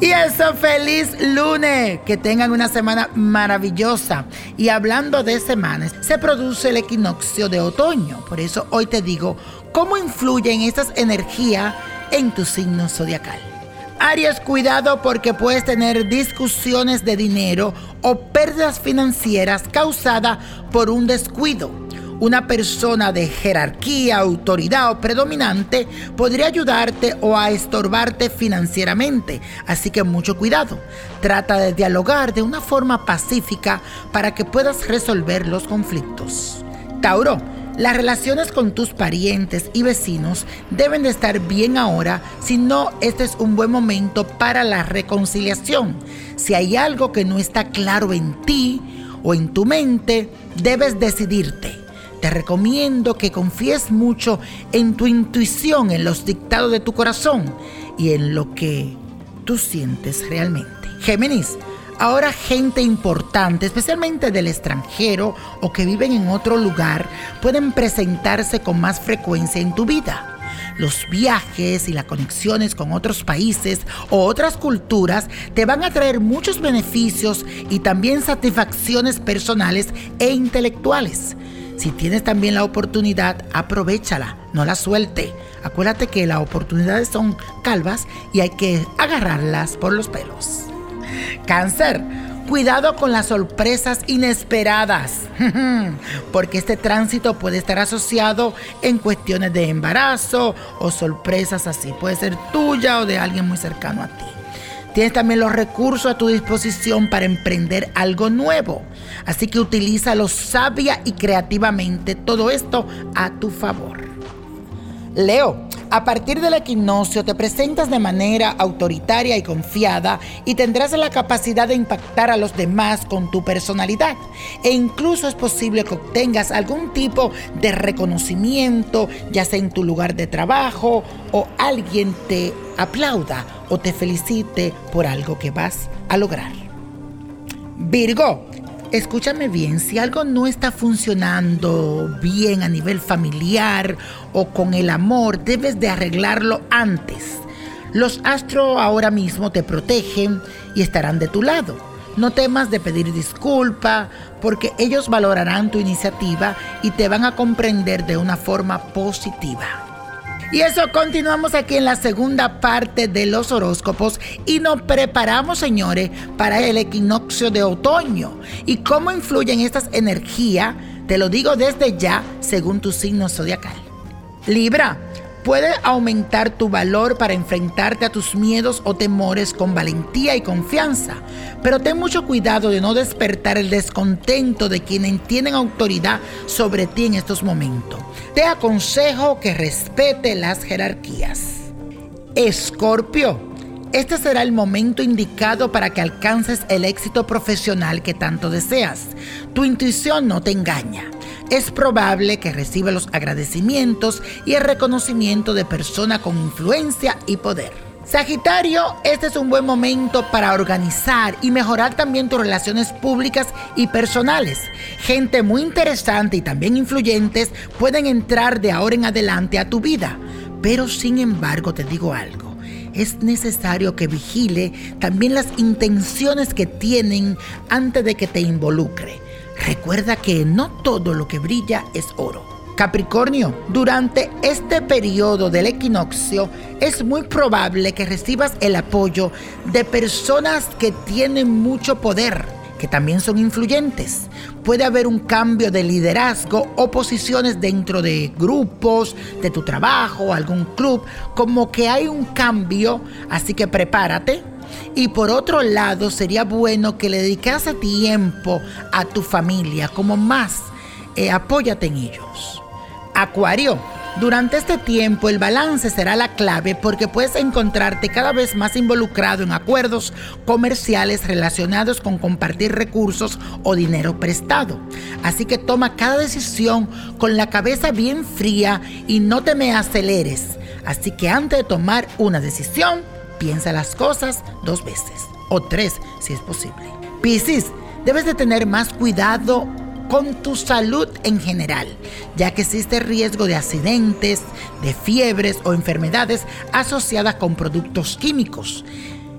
Y eso, feliz lunes. Que tengan una semana maravillosa. Y hablando de semanas, se produce el equinoccio de otoño. Por eso hoy te digo cómo influyen estas energías en tu signo zodiacal. Aries, cuidado porque puedes tener discusiones de dinero o pérdidas financieras causadas por un descuido una persona de jerarquía, autoridad o predominante podría ayudarte o a estorbarte financieramente. Así que mucho cuidado. Trata de dialogar de una forma pacífica para que puedas resolver los conflictos. Tauro. Las relaciones con tus parientes y vecinos deben de estar bien ahora, si no, este es un buen momento para la reconciliación. Si hay algo que no está claro en ti o en tu mente, debes decidirte te recomiendo que confíes mucho en tu intuición, en los dictados de tu corazón y en lo que tú sientes realmente. Géminis, ahora gente importante, especialmente del extranjero o que viven en otro lugar, pueden presentarse con más frecuencia en tu vida. Los viajes y las conexiones con otros países o otras culturas te van a traer muchos beneficios y también satisfacciones personales e intelectuales. Si tienes también la oportunidad, aprovechala, no la suelte. Acuérdate que las oportunidades son calvas y hay que agarrarlas por los pelos. Cáncer, cuidado con las sorpresas inesperadas, porque este tránsito puede estar asociado en cuestiones de embarazo o sorpresas así. Puede ser tuya o de alguien muy cercano a ti. Tienes también los recursos a tu disposición para emprender algo nuevo. Así que utilízalo sabia y creativamente todo esto a tu favor. Leo, a partir del equinoccio te presentas de manera autoritaria y confiada y tendrás la capacidad de impactar a los demás con tu personalidad. E incluso es posible que obtengas algún tipo de reconocimiento, ya sea en tu lugar de trabajo o alguien te aplauda o te felicite por algo que vas a lograr. Virgo, escúchame bien, si algo no está funcionando bien a nivel familiar o con el amor, debes de arreglarlo antes. Los astros ahora mismo te protegen y estarán de tu lado. No temas de pedir disculpa porque ellos valorarán tu iniciativa y te van a comprender de una forma positiva. Y eso continuamos aquí en la segunda parte de los horóscopos y nos preparamos, señores, para el equinoccio de otoño. ¿Y cómo influyen estas energías? Te lo digo desde ya, según tu signo zodiacal. Libra, puede aumentar tu valor para enfrentarte a tus miedos o temores con valentía y confianza, pero ten mucho cuidado de no despertar el descontento de quienes tienen autoridad sobre ti en estos momentos. Te aconsejo que respete las jerarquías. Escorpio, este será el momento indicado para que alcances el éxito profesional que tanto deseas. Tu intuición no te engaña es probable que reciba los agradecimientos y el reconocimiento de persona con influencia y poder. Sagitario, este es un buen momento para organizar y mejorar también tus relaciones públicas y personales. Gente muy interesante y también influyentes pueden entrar de ahora en adelante a tu vida. Pero sin embargo te digo algo, es necesario que vigile también las intenciones que tienen antes de que te involucre. Recuerda que no todo lo que brilla es oro. Capricornio, durante este periodo del equinoccio es muy probable que recibas el apoyo de personas que tienen mucho poder, que también son influyentes. Puede haber un cambio de liderazgo o posiciones dentro de grupos, de tu trabajo, algún club, como que hay un cambio, así que prepárate y por otro lado, sería bueno que le dedicase tiempo a tu familia, como más, eh, apóyate en ellos. Acuario, durante este tiempo el balance será la clave porque puedes encontrarte cada vez más involucrado en acuerdos comerciales relacionados con compartir recursos o dinero prestado. Así que toma cada decisión con la cabeza bien fría y no te me aceleres. Así que antes de tomar una decisión, Piensa las cosas dos veces o tres si es posible. Piscis, debes de tener más cuidado con tu salud en general, ya que existe riesgo de accidentes, de fiebres o enfermedades asociadas con productos químicos.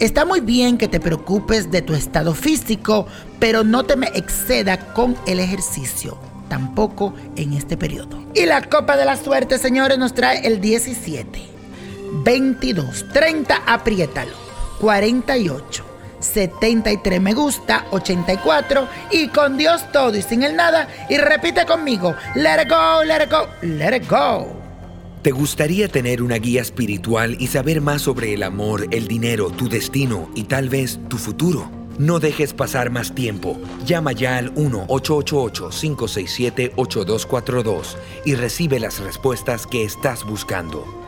Está muy bien que te preocupes de tu estado físico, pero no te exceda con el ejercicio, tampoco en este periodo. Y la copa de la suerte, señores, nos trae el 17, 22, 30, apriétalo, 48. 73 me gusta, 84 y con Dios todo y sin el nada y repite conmigo, let it go, let it go, let it go. ¿Te gustaría tener una guía espiritual y saber más sobre el amor, el dinero, tu destino y tal vez tu futuro? No dejes pasar más tiempo. Llama ya al 1-888-567-8242 y recibe las respuestas que estás buscando.